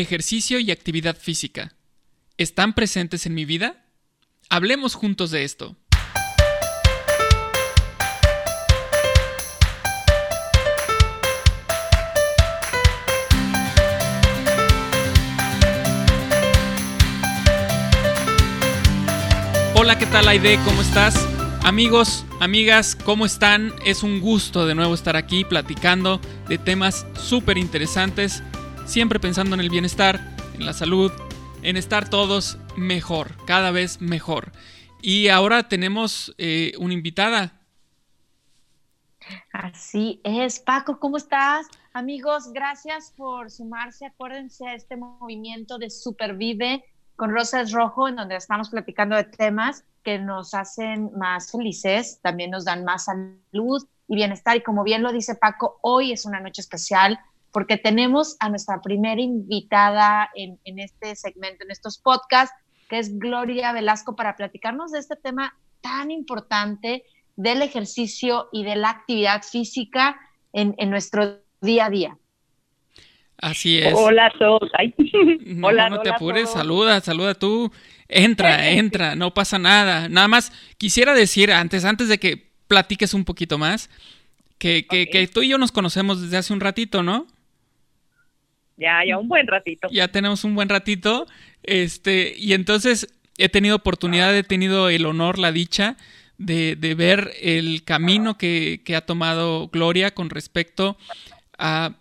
ejercicio y actividad física. ¿Están presentes en mi vida? Hablemos juntos de esto. Hola, ¿qué tal Aide? ¿Cómo estás? Amigos, amigas, ¿cómo están? Es un gusto de nuevo estar aquí platicando de temas súper interesantes siempre pensando en el bienestar, en la salud, en estar todos mejor, cada vez mejor. Y ahora tenemos eh, una invitada. Así es, Paco, ¿cómo estás? Amigos, gracias por sumarse. Acuérdense a este movimiento de Supervive con Rosas Rojo, en donde estamos platicando de temas que nos hacen más felices, también nos dan más salud y bienestar. Y como bien lo dice Paco, hoy es una noche especial porque tenemos a nuestra primera invitada en, este segmento, en estos podcasts, que es Gloria Velasco, para platicarnos de este tema tan importante del ejercicio y de la actividad física en, nuestro día a día. Así es. Hola a todos. hola, no te apures, saluda, saluda tú. Entra, entra, no pasa nada. Nada más quisiera decir antes, antes de que platiques un poquito más, que, que tú y yo nos conocemos desde hace un ratito, ¿no? Ya, ya un buen ratito. Ya tenemos un buen ratito. Este, y entonces he tenido oportunidad, he tenido el honor, la dicha de, ver el camino que, ha tomado Gloria con respecto a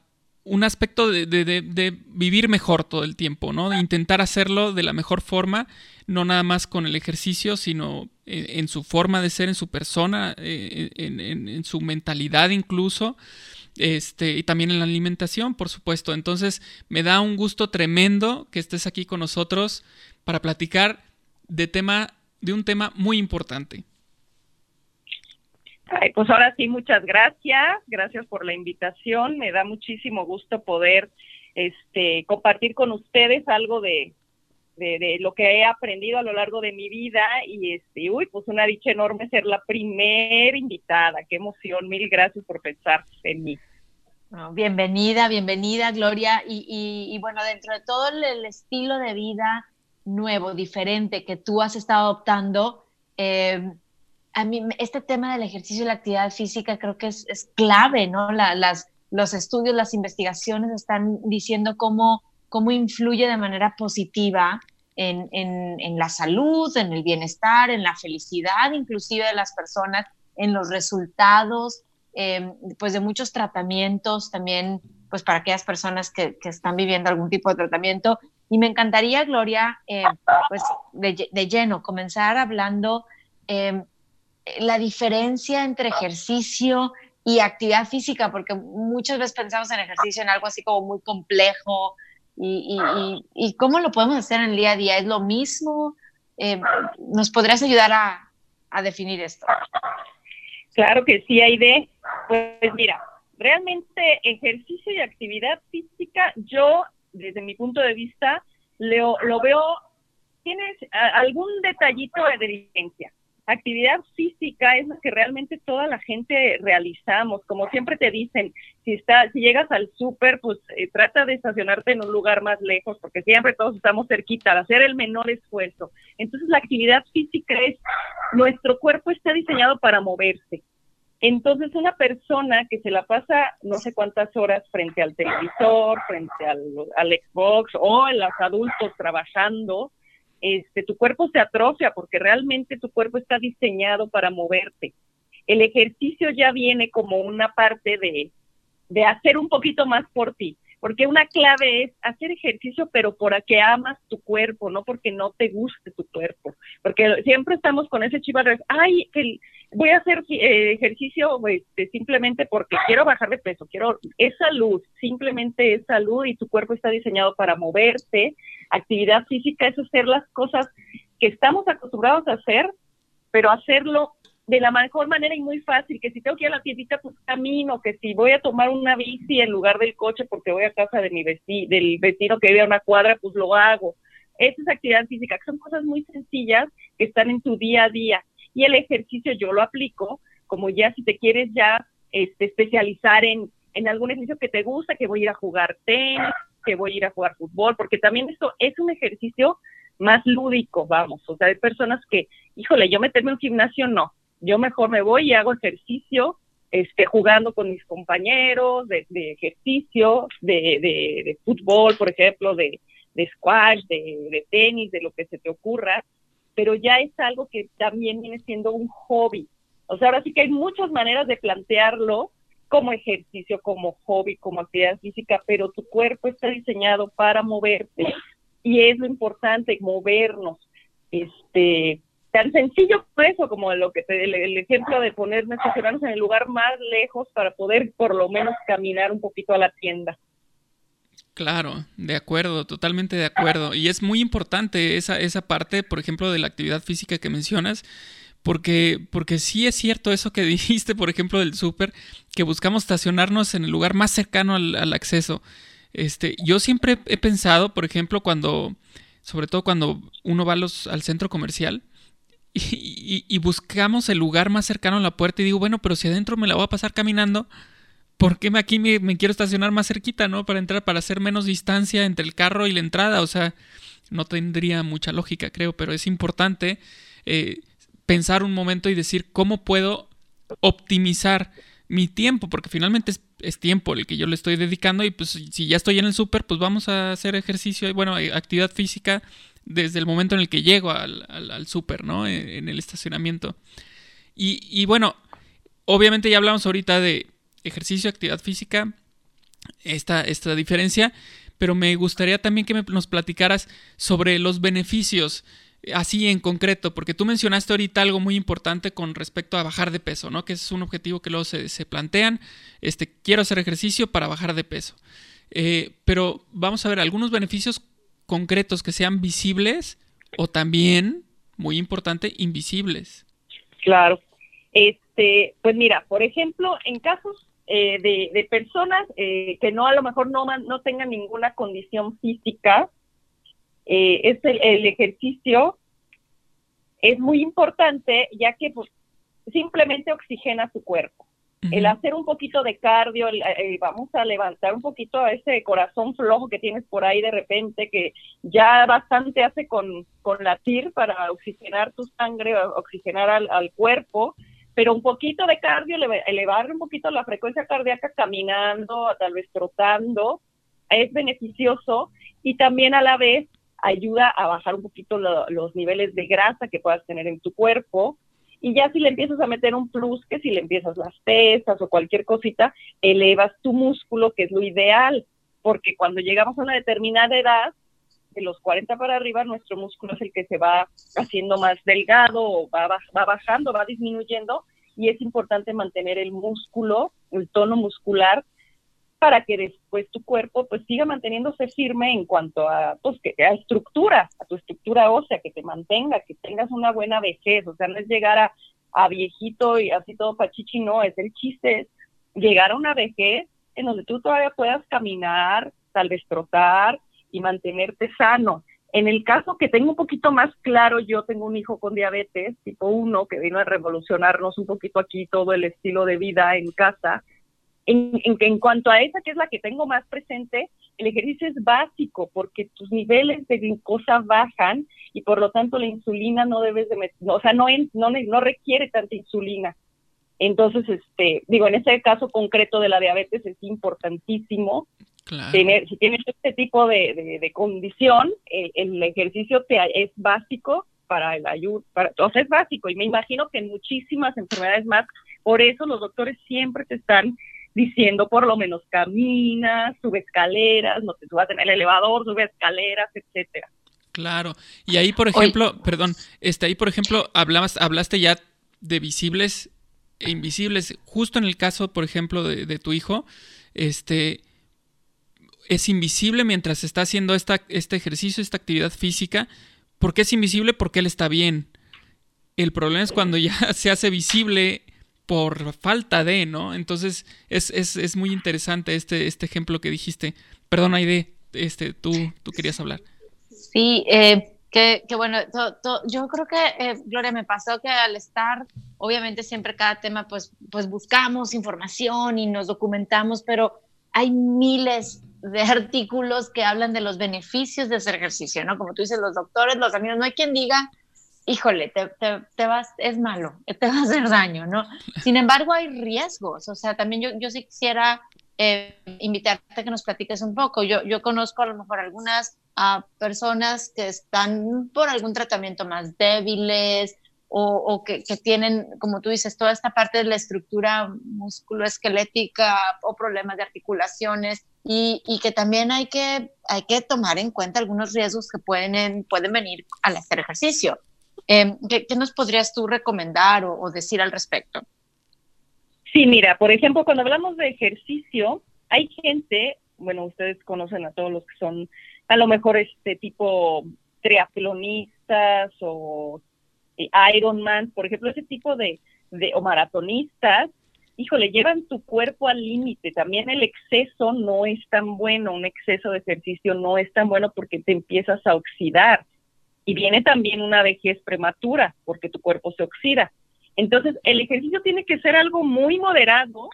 un aspecto de, vivir mejor todo el tiempo, ¿no? De intentar hacerlo de la mejor forma, no nada más con el ejercicio, sino en, su forma de ser, en su persona, eh, en su mentalidad incluso este, y también en la alimentación, por supuesto. Entonces, me da un gusto tremendo que estés aquí con nosotros para platicar de tema, de un tema muy importante. pues ahora sí, muchas gracias, gracias por la invitación. Me da muchísimo gusto poder este, compartir con ustedes algo de, de, lo que he aprendido a lo largo de mi vida y este, uy, pues una dicha enorme ser la primer invitada. Qué emoción, mil gracias por pensar en mí. bienvenida, bienvenida, Gloria. Y, bueno, dentro de todo el, estilo de vida nuevo, diferente que tú has estado adoptando, eh, a mí este tema del ejercicio y la actividad física creo que es, clave, ¿no? las, los estudios, las investigaciones están diciendo cómo cómo influye de manera positiva en, la salud, en el bienestar, en la felicidad inclusive de las personas, en los resultados, em, pues de muchos tratamientos también, pues para aquellas personas que, están viviendo algún tipo de tratamiento. Y me encantaría, Gloria, em, pues de, lleno, comenzar hablando em, la diferencia entre ejercicio y actividad física, porque muchas veces pensamos en ejercicio en algo así como muy complejo, y, y, cómo lo podemos hacer en el día a día. ¿Es lo mismo? Eh, ¿Nos podrías ayudar a, definir esto? Claro que sí, Aide. Pues mira, realmente ejercicio y actividad física, yo desde mi punto de vista lo, lo veo, tienes algún detallito de diferencia actividad física es lo que realmente toda la gente realizamos. Como siempre te dicen, si, está, si llegas al súper, pues eh, trata de estacionarte en un lugar más lejos, porque siempre todos estamos cerquita, de hacer el menor esfuerzo. Entonces la actividad física es, nuestro cuerpo está diseñado para moverse. Entonces una persona que se la pasa no sé cuántas horas frente al televisor, frente al, al Xbox o en los adultos trabajando, este, tu cuerpo se atrofia porque realmente tu cuerpo está diseñado para moverte. El ejercicio ya viene como una parte de, de hacer un poquito más por ti, porque una clave es hacer ejercicio, pero por que amas tu cuerpo, no porque no te guste tu cuerpo, porque siempre estamos con ese chivo ay, que voy a hacer eh, ejercicio este, simplemente porque quiero bajar de peso, quiero, es salud, simplemente es salud y tu cuerpo está diseñado para moverse, actividad física es hacer las cosas que estamos acostumbrados a hacer, pero hacerlo de la mejor manera y muy fácil, que si tengo que ir a la tiendita, pues camino, que si voy a tomar una bici en lugar del coche porque voy a casa de mi del vecino que vive a una cuadra, pues lo hago. Esa es actividad física, que son cosas muy sencillas que están en tu día a día. Y el ejercicio yo lo aplico, como ya si te quieres ya este, especializar en, en algún ejercicio que te gusta, que voy a ir a jugar tenis, que voy a ir a jugar fútbol, porque también esto es un ejercicio más lúdico, vamos, o sea, hay personas que, híjole, yo meterme en un gimnasio, no, yo mejor me voy y hago ejercicio, este, jugando con mis compañeros de, ejercicio, de, de, fútbol, por ejemplo, de, de squash, de, tenis, de lo que se te ocurra, pero ya es algo que también viene siendo un hobby. O sea, ahora sí que hay muchas maneras de plantearlo como ejercicio, como hobby, como actividad física, pero tu cuerpo está diseñado para moverte y es lo importante, movernos. Este, tan sencillo eso, como lo que te, el, ejemplo de ponernos, estacionarnos en el lugar más lejos para poder por lo menos caminar un poquito a la tienda. Claro, de acuerdo, totalmente de acuerdo. Y es muy importante esa, esa parte, por ejemplo, de la actividad física que mencionas, porque, porque sí es cierto eso que dijiste, por ejemplo, del súper, que buscamos estacionarnos en el lugar más cercano al, acceso. Este, yo siempre he pensado, por ejemplo, cuando, sobre todo cuando uno va al centro comercial y, y, buscamos el lugar más cercano a la puerta y digo, bueno, pero si adentro me la voy a pasar caminando, ¿por qué aquí me, quiero estacionar más cerquita, no? Para entrar, para hacer menos distancia entre el carro y la entrada, o sea, no tendría mucha lógica, creo, pero es importante eh, pensar un momento y decir cómo puedo optimizar mi tiempo, porque finalmente es, tiempo el que yo le estoy dedicando y pues si ya estoy en el súper, pues vamos a hacer ejercicio y bueno, actividad física desde el momento en el que llego al, al, súper, ¿no? En, el estacionamiento. Y, bueno, obviamente ya hablamos ahorita de ejercicio, actividad física, esta, esta diferencia, pero me gustaría también que nos platicaras sobre los beneficios así en concreto, porque tú mencionaste ahorita algo muy importante con respecto a bajar de peso, ¿no? Que es un objetivo que luego se, plantean, este, quiero hacer ejercicio para bajar de peso. Eh, pero vamos a ver algunos beneficios concretos que sean visibles o también, muy importante, invisibles. Claro. Este, pues mira, por ejemplo, en casos eh, de, personas eh, que no a lo mejor no, no tengan ninguna condición física, eh, es el, ejercicio es muy importante ya que pues, simplemente oxigena su cuerpo. El hacer un poquito de cardio, eh, vamos a levantar un poquito a ese corazón flojo que tienes por ahí de repente, que ya bastante hace con, con latir para oxigenar tu sangre, oxigenar al, al cuerpo, pero un poquito de cardio, elevar un poquito la frecuencia cardíaca caminando, tal vez trotando, es beneficioso y también a la vez ayuda a bajar un poquito los niveles de grasa que puedas tener en tu cuerpo. Y ya si le empiezas a meter un plus, que si le empiezas las pesas o cualquier cosita, elevas tu músculo, que es lo ideal, porque cuando llegamos a una determinada edad, de los 40 para arriba, nuestro músculo es el que se va haciendo más delgado, va, va bajando, va disminuyendo, y es importante mantener el músculo, el tono muscular, para que después tu cuerpo pues siga manteniéndose firme en cuanto a, pues, que, a estructura, a tu estructura ósea, que te mantenga, que tengas una buena vejez, o sea, no es llegar a, a viejito y así todo pachichi, no, es el chiste, es llegar a una vejez en donde tú todavía puedas caminar, tal vez y mantenerte sano. En el caso que tengo un poquito más claro, yo tengo un hijo con diabetes tipo 1 que vino a revolucionarnos un poquito aquí todo el estilo de vida en casa en, en, cuanto a esa, que es la que tengo más presente, el ejercicio es básico porque tus niveles de glucosa bajan y por lo tanto la insulina no debes de, o sea, no, no, no requiere tanta insulina. Entonces, este, digo, en ese caso concreto de la diabetes es importantísimo. Tener, si tienes este tipo de, de, condición, el, ejercicio te, es básico para el ayuda, para, o sea, es básico y me imagino que en muchísimas enfermedades más, por eso los doctores siempre te están diciendo por lo menos camina, sube escaleras, no te subas en el elevador, sube escaleras, etcétera. Claro. Y ahí, por ejemplo, perdón, este, ahí, por ejemplo, hablabas, hablaste ya de visibles e invisibles. Justo en el caso, por ejemplo, de, tu hijo, este es invisible mientras está haciendo esta, este ejercicio, esta actividad física. ¿Por qué es invisible? Porque él está bien. El problema es cuando ya se hace visible por falta de, ¿no? Entonces es, es, es muy interesante este, este ejemplo que dijiste. Perdón, Aide, este, tú, tú querías hablar. Sí, eh, que, que, bueno, yo creo que, eh, Gloria, me pasó que al estar, obviamente siempre cada tema, pues, pues buscamos información y nos documentamos, pero hay miles de artículos que hablan de los beneficios de hacer ejercicio, ¿no? Como tú dices, los doctores, los amigos, no hay quien diga, híjole, te, te, vas, es malo, te va a hacer daño, ¿no? Sin embargo, hay riesgos, o sea, también yo, yo sí quisiera eh, invitarte a que nos platiques un poco. Yo, conozco a lo mejor algunas personas que están por algún tratamiento más débiles o, que, tienen, como tú dices, toda esta parte de la estructura musculoesquelética o problemas de articulaciones y, que también hay que, hay que tomar en cuenta algunos riesgos que pueden, pueden venir al hacer ejercicio. Em, ¿qué, nos podrías tú recomendar o decir al respecto? Sí, mira, por ejemplo, cuando hablamos de ejercicio, hay gente, bueno, ustedes conocen a todos los que son a lo mejor este tipo triatlonistas o eh, Ironman, por ejemplo, ese tipo de, de o maratonistas, híjole, llevan tu cuerpo al límite. También el exceso no es tan bueno, un exceso de ejercicio no es tan bueno porque te empiezas a oxidar. Y viene también una vejez prematura porque tu cuerpo se oxida. Entonces, el ejercicio tiene que ser algo muy moderado,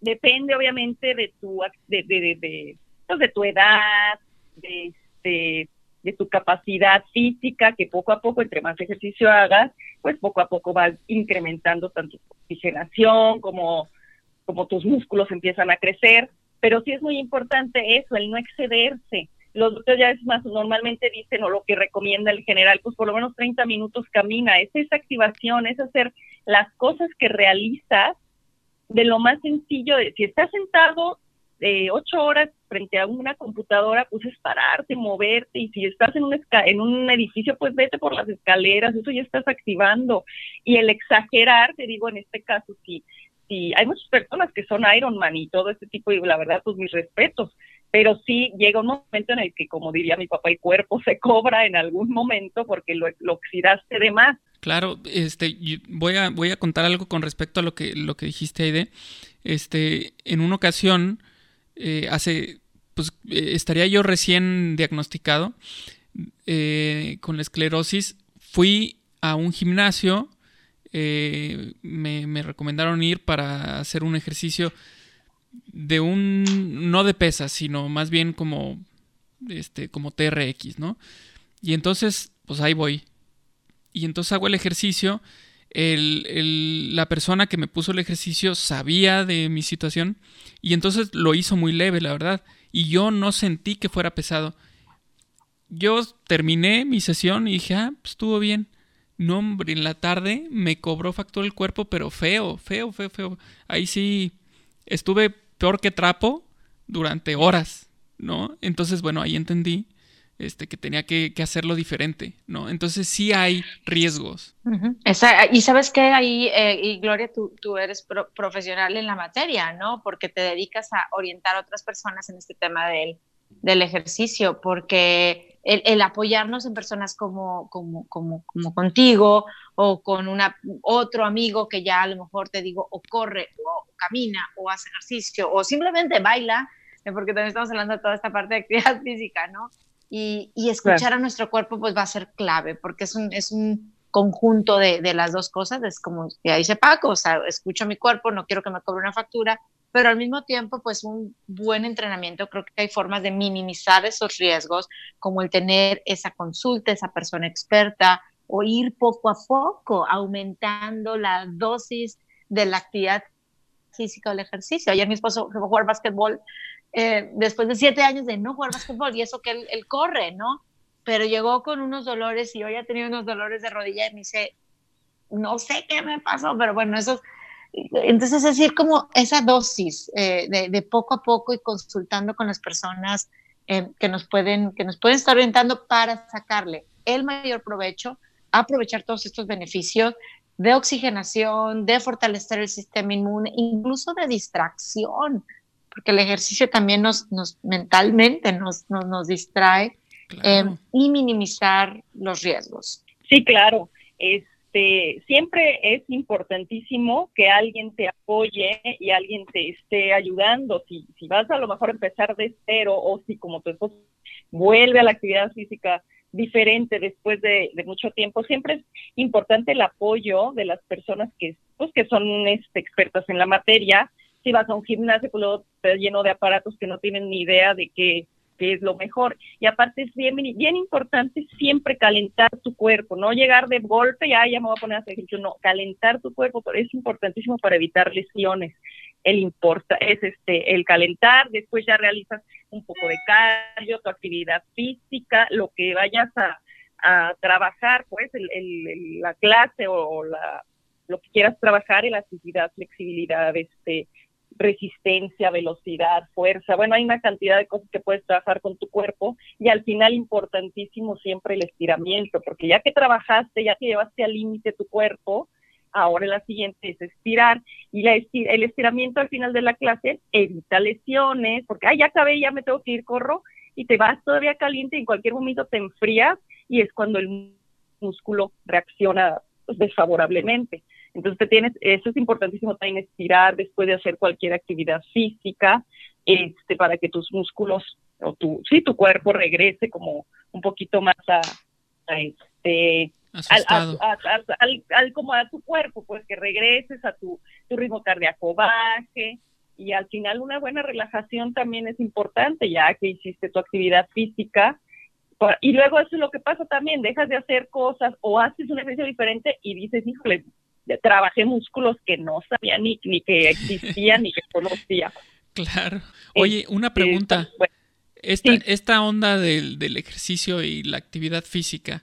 depende obviamente de tu, de, de, de, pues, de tu edad, de, de, de, tu capacidad física, que poco a poco, entre más ejercicio hagas, pues poco a poco vas incrementando tanto tu oxigenación como, como tus músculos empiezan a crecer. Pero sí es muy importante eso, el no excederse los doctores ya es más normalmente dicen o lo que recomienda el general, pues por lo menos 30 minutos camina, es esa activación, es hacer las cosas que realizas de lo más sencillo, si estás sentado eh, ocho horas frente a una computadora, pues es pararte, moverte, y si estás en un, en un edificio, pues vete por las escaleras, eso ya estás activando. Y el exagerar, te digo, en este caso, sí, sí, hay muchas personas que son Ironman y todo este tipo, y la verdad, pues mis respetos, pero sí llega un momento en el que, como diría mi papá, el cuerpo se cobra en algún momento porque lo, oxidaste de más. Claro, este, voy a, voy a contar algo con respecto a lo que, lo que dijiste, Aide. Este, en una ocasión, eh, hace, pues eh, estaría yo recién diagnosticado eh, con la esclerosis. Fui a un gimnasio, me, me recomendaron ir para hacer un ejercicio de un, no de pesas, sino más bien como, este, como TRX, ¿no? Y entonces, pues ahí voy. Y entonces hago el ejercicio. la persona que me puso el ejercicio sabía de mi situación y entonces lo hizo muy leve, la verdad. Y yo no sentí que fuera pesado. Yo terminé mi sesión y dije, ah, pues estuvo bien. No, hombre, en la tarde me cobró factura el cuerpo, pero feo, feo, feo, feo. Ahí sí estuve peor que trapo durante horas, ¿no? Entonces, bueno, ahí entendí este, que tenía que, hacerlo diferente, ¿no? Entonces sí hay riesgos. y sabes que ahí, eh, y Gloria, tú, tú eres profesional en la materia, ¿no? Porque te dedicas a orientar a otras personas en este tema del, del ejercicio, porque el, apoyarnos en personas como, como, como, como, contigo o con una, otro amigo que ya a lo mejor te digo o corre o, camina o hace ejercicio o simplemente baila, eh, porque también estamos hablando de toda esta parte de actividad física, ¿no? Y, y escuchar a nuestro cuerpo pues va a ser clave porque es un, es un conjunto de, de las dos cosas, es como ya dice Paco, o sea, escucho a mi cuerpo, no quiero que me cobre una factura, pero al mismo tiempo, pues un buen entrenamiento, creo que hay formas de minimizar esos riesgos, como el tener esa consulta, esa persona experta, o ir poco a poco aumentando la dosis de la actividad física o el ejercicio. Ayer mi esposo fue a jugar básquetbol eh, después de siete años de no jugar básquetbol y eso que él, él, corre, ¿no? Pero llegó con unos dolores y hoy ha tenido unos dolores de rodilla y me dice, no sé qué me pasó, pero bueno, eso entonces, es decir, como esa dosis eh, de, poco a poco y consultando con las personas eh, que, nos pueden, que nos pueden estar orientando para sacarle el mayor provecho, aprovechar todos estos beneficios de oxigenación, de fortalecer el sistema inmune, incluso de distracción, porque el ejercicio también nos, nos mentalmente nos, nos, distrae eh, y minimizar los riesgos. Sí, claro. Es, este, siempre es importantísimo que alguien te apoye y alguien te esté ayudando. Si, si vas a lo mejor a empezar de cero o si como tu esposo vuelve a la actividad física diferente después de, mucho tiempo, siempre es importante el apoyo de las personas que, pues, que son este, expertas en la materia si vas a un gimnasio, pues luego te lleno de aparatos que no tienen ni idea de qué, qué es lo mejor. Y aparte es bien, bien importante siempre calentar tu cuerpo, no llegar de golpe y ya me voy a poner a hacer ejercicio, no, calentar tu cuerpo, es importantísimo para evitar lesiones. El importa es este el calentar, después ya realizas un poco de cardio, tu actividad física, lo que vayas a, a trabajar, pues el, el, la clase o la lo que quieras trabajar, elasticidad, flexibilidad, este, resistencia, velocidad, fuerza. Bueno, hay una cantidad de cosas que puedes trabajar con tu cuerpo y al final importantísimo siempre el estiramiento, porque ya que trabajaste, ya que llevaste al límite tu cuerpo, ahora la siguiente es estirar y la el estiramiento al final de la clase evita lesiones, porque ay, ya acabé, ya me tengo que ir, corro y te vas todavía caliente y en cualquier momento te enfrías y es cuando el músculo reacciona pues, desfavorablemente. Entonces tienes, eso es importantísimo también estirar después de hacer cualquier actividad física, este, para que tus músculos o tu, sí, tu cuerpo regrese como un poquito más a, este, al, como a tu cuerpo, pues que regreses a tu, tu ritmo cardíaco baje. Y al final una buena relajación también es importante ya que hiciste tu actividad física. Y luego eso es lo que pasa también, dejas de hacer cosas o haces un ejercicio diferente y dices, híjole, trabajé músculos que no sabía ni, ni que existían ni que conocía. Claro. Oye, una pregunta. esta, esta onda del, del, ejercicio y la actividad física,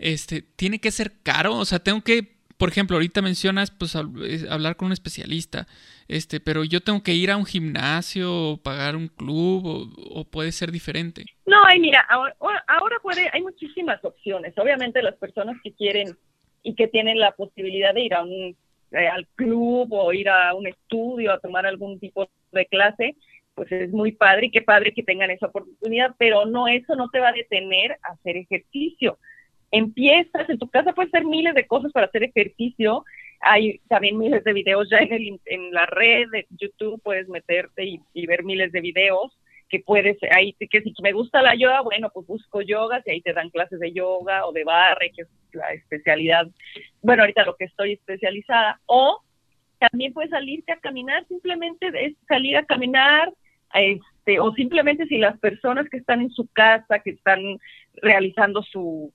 este, ¿tiene que ser caro? O sea, tengo que, por ejemplo, ahorita mencionas, pues, hablar con un especialista, este, pero yo tengo que ir a un gimnasio o pagar un club o, puede ser diferente. No, mira, ahora, ahora puede, hay muchísimas opciones. Obviamente las personas que quieren y que tienen la posibilidad de ir a un eh, al club o ir a un estudio a tomar algún tipo de clase, pues es muy padre y qué padre que tengan esa oportunidad, pero no, eso no te va a detener a hacer ejercicio. Empiezas, en tu casa puedes hacer miles de cosas para hacer ejercicio, hay también miles de videos ya en, el, en la red de YouTube, puedes meterte y, y ver miles de videos que puedes, ahí que si me gusta la yoga, bueno, pues busco yoga, y ahí te dan clases de yoga o de barre, que es la especialidad, bueno, ahorita lo que estoy especializada, o también puedes salirte a caminar, simplemente es salir a caminar, este, o simplemente si las personas que están en su casa, que están realizando su,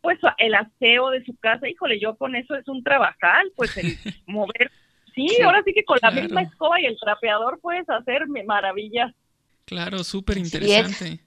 pues el aseo de su casa, híjole, yo con eso es un trabajal, pues el mover, sí, ahora sí que con la misma escoba y el trapeador puedes hacer maravillas Claro, súper interesante.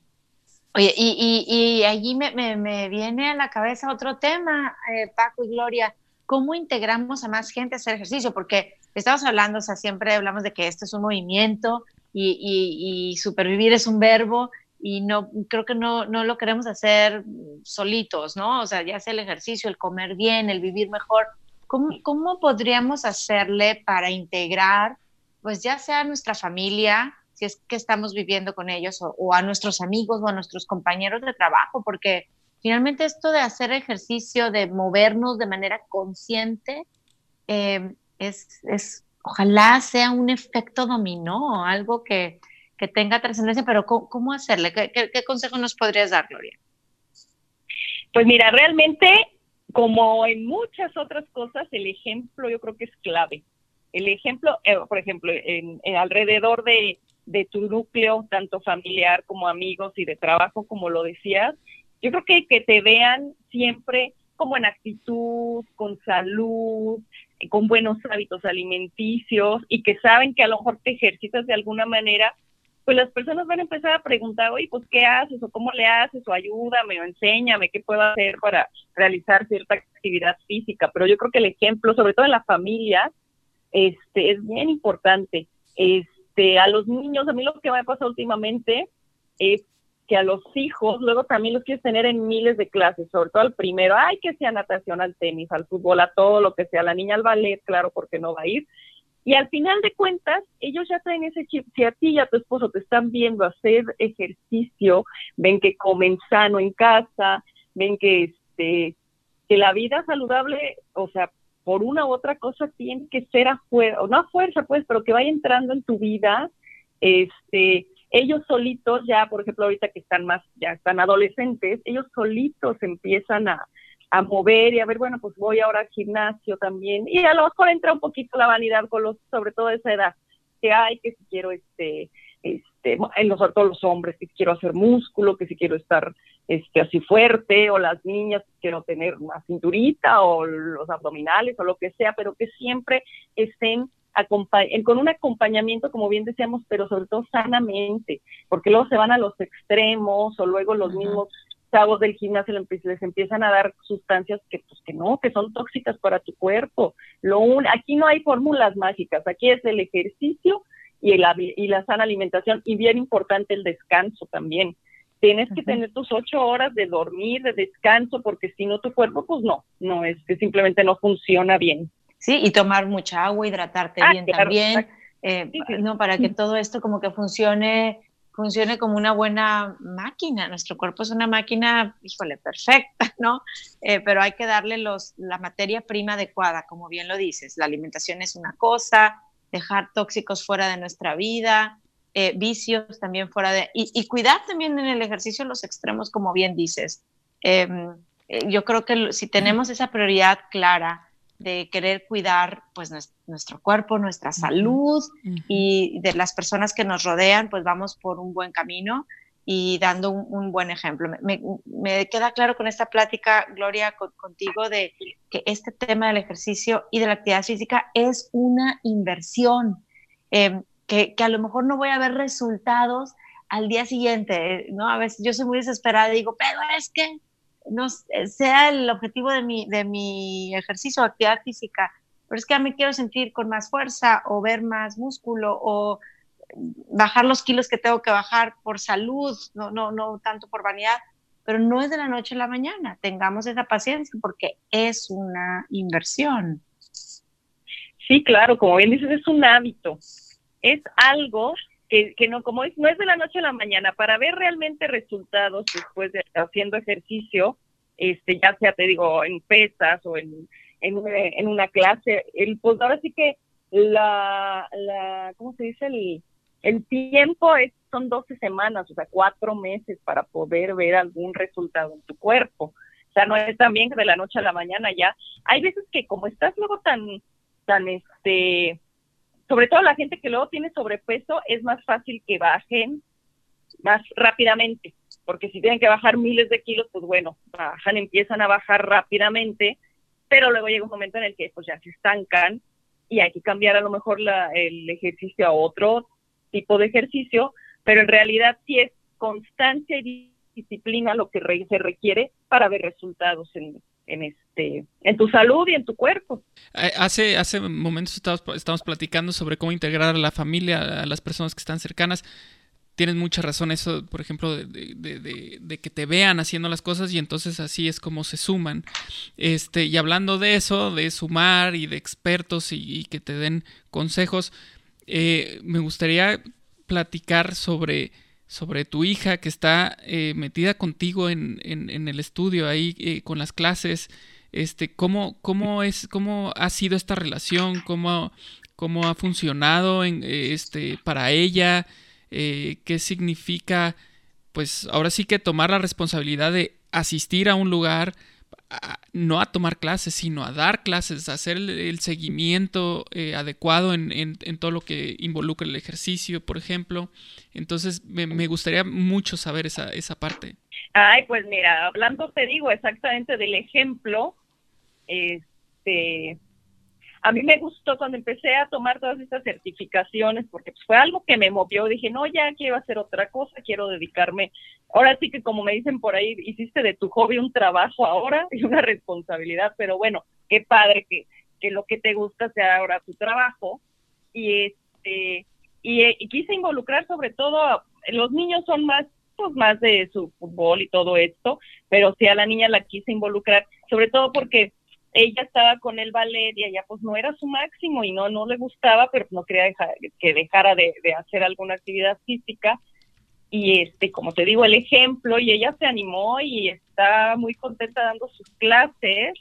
Oye, y, y, allí me, me, viene a la cabeza otro tema, eh, Paco y Gloria, ¿cómo integramos a más gente a hacer ejercicio? Porque estamos hablando, o sea, siempre hablamos de que esto es un movimiento y, y, supervivir es un verbo y no, creo que no, no lo queremos hacer solitos, ¿no? O sea, ya sea el ejercicio, el comer bien, el vivir mejor. ¿Cómo, cómo podríamos hacerle para integrar, pues ya sea nuestra familia, si es que estamos viviendo con ellos o, a nuestros amigos o a nuestros compañeros de trabajo, porque finalmente esto de hacer ejercicio, de movernos de manera consciente, eh, es, es, ojalá sea un efecto dominó, algo que, que tenga trascendencia, pero ¿cómo, hacerle? ¿Qué, ¿Qué, consejo nos podrías dar, Gloria? Pues mira, realmente, como en muchas otras cosas, el ejemplo yo creo que es clave. El ejemplo, eh, por ejemplo, en, alrededor de, de tu núcleo, tanto familiar como amigos y de trabajo, como lo decías, yo creo que que te vean siempre como en actitud, con salud, con buenos hábitos alimenticios y que saben que a lo mejor te ejercitas de alguna manera, pues las personas van a empezar a preguntar, oye, pues ¿qué haces? o ¿cómo le haces? o ayúdame o enséñame qué puedo hacer para realizar cierta actividad física. Pero yo creo que el ejemplo, sobre todo en la familia, este, es bien importante. Es, este, a los niños, a mí lo que me ha pasado últimamente es que a los hijos luego también los quieres tener en miles de clases, sobre todo al primero, ay, que sea natación, al tenis, al fútbol, a todo lo que sea, la niña al ballet, claro, porque no va a ir. Y al final de cuentas, ellos ya traen ese chip. Si a ti y a tu esposo te están viendo hacer ejercicio, ven que comen sano en casa, ven que este que la vida saludable, o sea, por una u otra cosa tiene que ser a fuerza, no a fuerza pues, pero que vaya entrando en tu vida, este, ellos solitos ya, por ejemplo, ahorita que están más, ya están adolescentes, ellos solitos empiezan a, a mover y a ver, bueno, pues voy ahora al gimnasio también, y a lo mejor entra un poquito la vanidad con los, sobre todo esa edad, que hay, que si quiero este, este, en los, todos los hombres, que si quiero hacer músculo, que si quiero estar este, así fuerte, o las niñas quiero tener una cinturita, o los abdominales, o lo que sea, pero que siempre estén con un acompañamiento, como bien decíamos, pero sobre todo sanamente, porque luego se van a los extremos, o luego los mismos chavos del gimnasio les empiezan a dar sustancias que pues que no, que son tóxicas para tu cuerpo. Lo un, aquí no hay fórmulas mágicas, aquí es el ejercicio y, el, y la sana alimentación y bien importante el descanso también. Tienes que tener tus ocho horas de dormir, de descanso, porque si no tu cuerpo pues no, no es que simplemente no funciona bien. Sí, y tomar mucha agua, hidratarte ah, bien también, eh, no para que todo esto como que funcione funcione como una buena máquina. Nuestro cuerpo es una máquina, híjole, perfecta, ¿no? Eh, pero hay que darle los, la materia prima adecuada, como bien lo dices. La alimentación es una cosa, dejar tóxicos fuera de nuestra vida, eh, vicios también fuera de... Y, cuidar también en el ejercicio los extremos, como bien dices. Em, eh, yo creo que si tenemos esa prioridad clara, de querer cuidar pues nuestro cuerpo, nuestra salud y de las personas que nos rodean, pues vamos por un buen camino y dando un, buen ejemplo. Me, queda claro con esta plática, Gloria, contigo, de que este tema del ejercicio y de la actividad física es una inversión, em, que, a lo mejor no voy a ver resultados al día siguiente, ¿no? A veces yo soy muy desesperada y digo, pero es que no sea el objetivo de mi, de mi ejercicio o actividad física, pero es que a mí quiero sentir con más fuerza o ver más músculo o bajar los kilos que tengo que bajar por salud, no, no, no tanto por vanidad, pero no es de la noche a la mañana. Tengamos esa paciencia porque es una inversión. Sí, claro, como bien dices, es un hábito. Es algo que, que, no, como es, no es de la noche a la mañana, para ver realmente resultados después de haciendo ejercicio, este, ya sea, te digo, en pesas o en, en, una clase, el, pues ahora sí que la, la ¿cómo se dice? El, el tiempo es, son 12 semanas, o sea, cuatro meses para poder ver algún resultado en tu cuerpo. O sea, no es también de la noche a la mañana ya. Hay veces que como estás luego tan, tan, este, sobre todo la gente que luego tiene sobrepeso, es más fácil que bajen más rápidamente, porque si tienen que bajar miles de kilos, pues bueno, bajan, empiezan a bajar rápidamente, pero luego llega un momento en el que pues ya se estancan y hay que cambiar a lo mejor la, el ejercicio a otro tipo de ejercicio, pero en realidad sí es constancia y disciplina lo que se requiere para ver resultados en, en este en tu salud y en tu cuerpo. Eh, hace hace momentos estamos, platicando sobre cómo integrar a la familia, a las personas que están cercanas. Tienes mucha razón eso, por ejemplo, de, que te vean haciendo las cosas y entonces así es como se suman. Este, y hablando de eso, de sumar y de expertos y, que te den consejos, eh, me gustaría platicar sobre sobre tu hija que está eh, metida contigo en, en, el estudio ahí eh, con las clases. Este, ¿cómo, cómo, es, ¿Cómo ha sido esta relación? ¿Cómo, cómo ha funcionado en, este, para ella? Eh, ¿Qué significa? Pues ahora sí que tomar la responsabilidad de asistir a un lugar, no a tomar clases, sino a dar clases, a hacer el, seguimiento eh, adecuado en, en, todo lo que involucra el ejercicio, por ejemplo. Entonces, me, me, gustaría mucho saber esa, esa parte. Ay, pues mira, hablando te digo exactamente del ejemplo, este, a mí me gustó cuando empecé a tomar todas estas certificaciones porque pues, fue algo que me movió. Dije, no, ya quiero hacer otra cosa, quiero dedicarme. Ahora sí que como me dicen por ahí, hiciste de tu hobby un trabajo ahora y una responsabilidad, pero bueno, qué padre que, que lo que te gusta sea ahora tu trabajo. Y este y, quise involucrar sobre todo, los niños son más pues más de su fútbol y todo esto, pero sí a la niña la quise involucrar, sobre todo porque ella estaba con el ballet y ella pues no era su máximo y no, no le gustaba, pero no quería dejar, que dejara de, hacer alguna actividad física. Y este, como te digo, el ejemplo, y ella se animó y está muy contenta dando sus clases,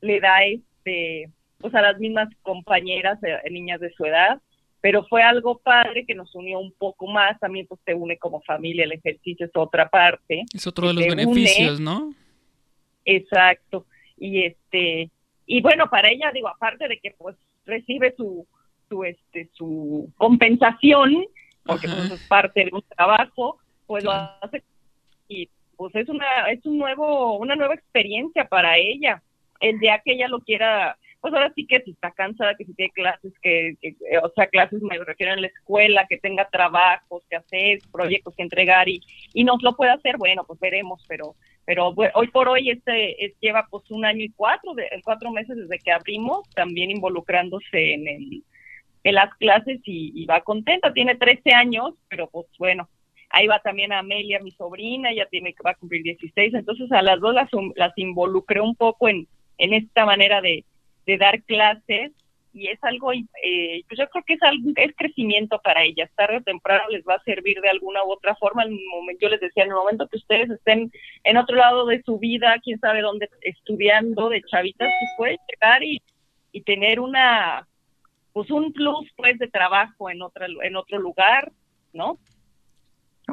le da este, pues a las mismas compañeras, eh, niñas de su edad, pero fue algo padre que nos unió un poco más, también pues te une como familia, el ejercicio es otra parte. Es otro de los beneficios, ¿no? Exacto y este y bueno para ella digo aparte de que pues recibe su, su, este, su compensación, porque pues, es parte de un trabajo, pues lo hace y pues es una, es un nuevo, una nueva experiencia para ella. El día que ella lo quiera pues ahora sí que si está cansada, que si tiene clases, que, o sea, clases me refiero en la escuela, que tenga trabajos que hacer, proyectos que entregar y, y nos lo puede hacer, bueno, pues veremos, pero pero hoy por hoy este es, lleva pues un año y cuatro, de, cuatro meses desde que abrimos, también involucrándose en, en las clases y, va contenta, tiene 13 años, pero pues bueno, ahí va también Amelia, mi sobrina, ella tiene va a cumplir 16, entonces a las dos las, las involucré un poco en, en esta manera de, de dar clases y es algo, eh, pues yo creo que es algo, es crecimiento para ellas, tarde o temprano les va a servir de alguna u otra forma, en momento, yo les decía, en el momento que ustedes estén en otro lado de su vida, quién sabe dónde, estudiando de chavitas, pues pueden llegar y, y tener una, pues un plus pues de trabajo en, otra, en otro lugar, ¿no?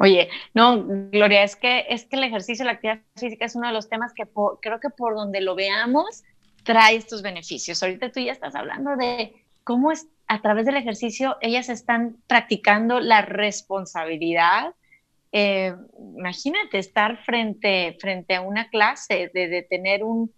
Oye, no, Gloria, es que, es que el ejercicio, la actividad física es uno de los temas que creo que por donde lo veamos, trae estos beneficios. Ahorita tú ya estás hablando de cómo es, a través del ejercicio ellas están practicando la responsabilidad. Eh, imagínate estar frente, frente a una clase, de, tener un,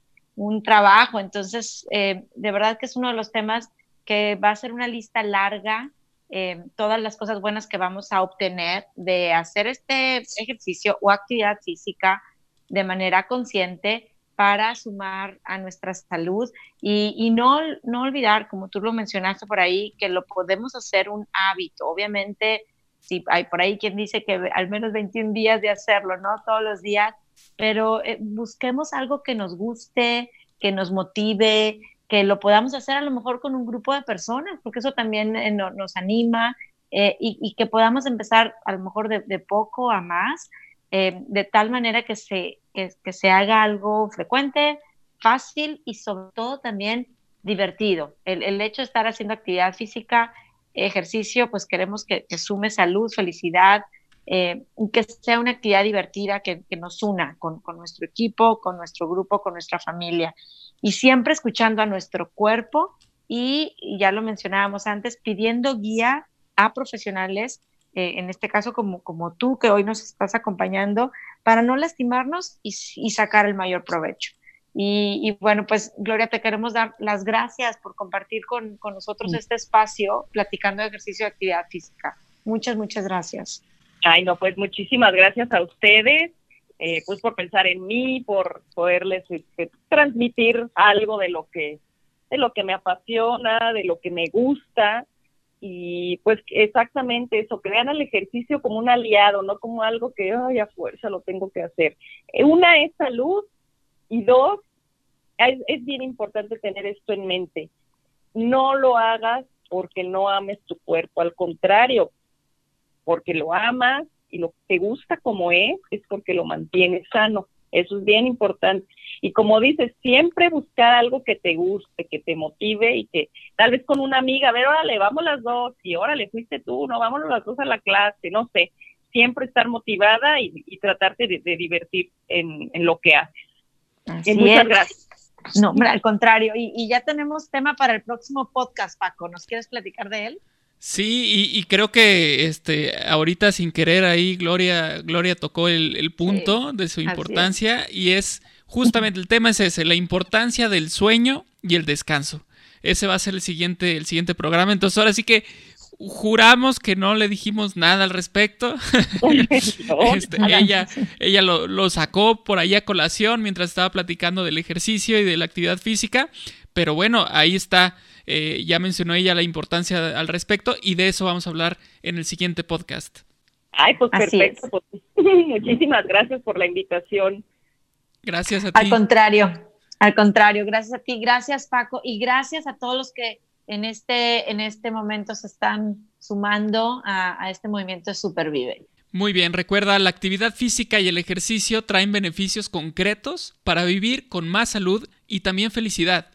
trabajo. Entonces, eh, de verdad que es uno de los temas que va a ser una lista larga, eh, todas las cosas buenas que vamos a obtener de hacer este ejercicio o actividad física de manera consciente para sumar a nuestra salud y, no, no olvidar, como tú lo mencionaste por ahí, que lo podemos hacer un hábito. Obviamente, si hay por ahí quien dice que al menos 21 días de hacerlo, ¿no? Todos los días, pero eh, busquemos algo que nos guste, que nos motive, que lo podamos hacer a lo mejor con un grupo de personas, porque eso también eh, nos anima eh, y, que podamos empezar a lo mejor de, poco a más de tal manera que se, que, se haga algo frecuente, fácil y sobre todo también divertido. El, hecho de estar haciendo actividad física, ejercicio, pues queremos que, sume salud, felicidad, eh, que sea una actividad divertida que, nos una con, nuestro equipo, con nuestro grupo, con nuestra familia. Y siempre escuchando a nuestro cuerpo y, ya lo mencionábamos antes, pidiendo guía a profesionales eh, en este caso como, como tú que hoy nos estás acompañando, para no lastimarnos y, sacar el mayor provecho. Y, bueno, pues Gloria, te queremos dar las gracias por compartir con, nosotros este espacio platicando de ejercicio de actividad física. Muchas, muchas gracias. Ay, no, pues muchísimas gracias a ustedes, eh, pues por pensar en mí, por poderles este, transmitir algo de lo que de lo que me apasiona, de lo que me gusta y pues exactamente eso, que vean el ejercicio como un aliado, no como algo que, ay, a fuerza lo tengo que hacer. Eh, una es salud y dos, es, bien importante tener esto en mente. No lo hagas porque no ames tu cuerpo, al contrario, porque lo amas y lo que te gusta como es, es porque lo mantienes sano. Eso es bien importante. Y como dices, siempre buscar algo que te guste, que te motive y que tal vez con una amiga, a ver, órale, vamos las dos, y órale, fuiste tú, no, vámonos las dos a la clase, no sé. Siempre estar motivada y, tratarte de, divertir en, lo que haces. muchas gracias. No, hombre, al contrario. Y, y ya tenemos tema para el próximo podcast, Paco. ¿Nos quieres platicar de él? Sí, y, creo que este ahorita sin querer ahí Gloria, Gloria tocó el, punto de su importancia y es justamente el tema es ese, la importancia del sueño y el descanso. Ese va a ser el siguiente, el siguiente programa. Entonces ahora sí que juramos que no le dijimos nada al respecto. Este, ella ella lo, lo, sacó por ahí a colación mientras estaba platicando del ejercicio y de la actividad física. Pero bueno, ahí está eh, ya mencionó ella la importancia al respecto y de eso vamos a hablar en el siguiente podcast. Ay, pues perfecto. Pues, muchísimas gracias por la invitación. Gracias a ti. Al contrario, al contrario, gracias a ti, gracias Paco y gracias a todos los que en este, en este momento se están sumando a, a este movimiento de Supervive. Muy bien, recuerda, la actividad física y el ejercicio traen beneficios concretos para vivir con más salud y también felicidad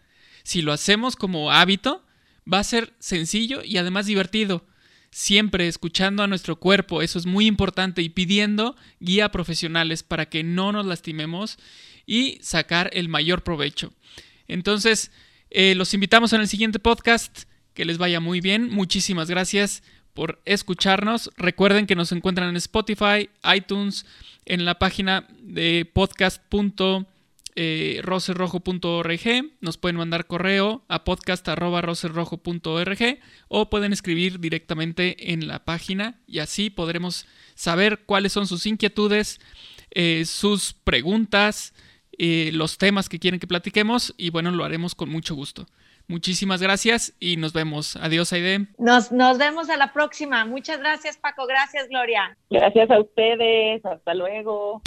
si lo hacemos como hábito, va a ser sencillo y además divertido. Siempre escuchando a nuestro cuerpo, eso es muy importante, y pidiendo guía profesionales para que no nos lastimemos y sacar el mayor provecho. Entonces, eh, los invitamos en el siguiente podcast. que les vaya muy bien. Muchísimas gracias por escucharnos. Recuerden que nos encuentran en Spotify, iTunes, en la página de podcast.roserrojo.org. Nos pueden mandar correo a podcast.roserrojo.org o pueden escribir directamente en la página y así podremos saber cuáles son sus inquietudes, eh, sus preguntas, eh, los temas que quieren que platiquemos y bueno, lo haremos con mucho gusto. Muchísimas gracias y nos vemos. Adiós, Aide. Nos, nos vemos a la próxima. Muchas gracias, Paco. Gracias, Gloria. Gracias a ustedes. Hasta luego.